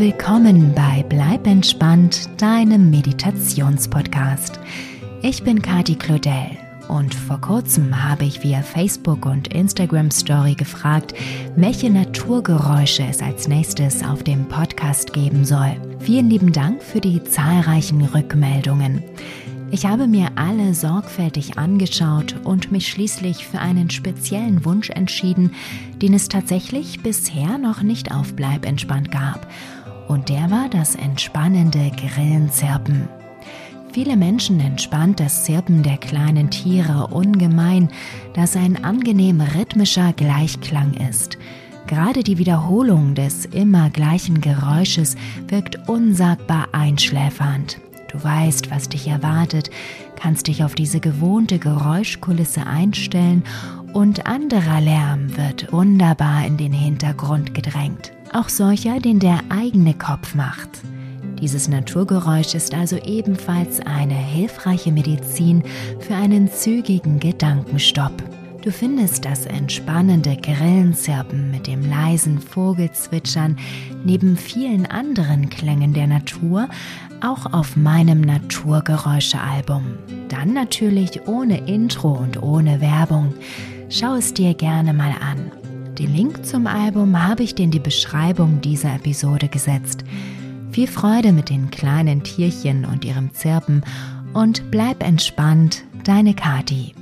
willkommen bei Bleib entspannt, deinem Meditationspodcast. Ich bin Kati Claudel und vor kurzem habe ich via Facebook und Instagram Story gefragt, welche Naturgeräusche es als nächstes auf dem Podcast geben soll. Vielen lieben Dank für die zahlreichen Rückmeldungen. Ich habe mir alle sorgfältig angeschaut und mich schließlich für einen speziellen Wunsch entschieden, den es tatsächlich bisher noch nicht auf Bleib entspannt gab. Und der war das entspannende Grillenzirpen. Viele Menschen entspannt das Zirpen der kleinen Tiere ungemein, das ein angenehm rhythmischer Gleichklang ist. Gerade die Wiederholung des immer gleichen Geräusches wirkt unsagbar einschläfernd. Du weißt, was dich erwartet, kannst dich auf diese gewohnte Geräuschkulisse einstellen und anderer Lärm wird wunderbar in den Hintergrund gedrängt. Auch solcher, den der eigene Kopf macht. Dieses Naturgeräusch ist also ebenfalls eine hilfreiche Medizin für einen zügigen Gedankenstopp. Du findest das entspannende Grillenzirpen mit dem leisen Vogelzwitschern neben vielen anderen Klängen der Natur auch auf meinem Naturgeräusche-Album. Dann natürlich ohne Intro und ohne Werbung. Schau es dir gerne mal an. Den Link zum Album habe ich dir in die Beschreibung dieser Episode gesetzt. Viel Freude mit den kleinen Tierchen und ihrem Zirpen und bleib entspannt, deine Kati.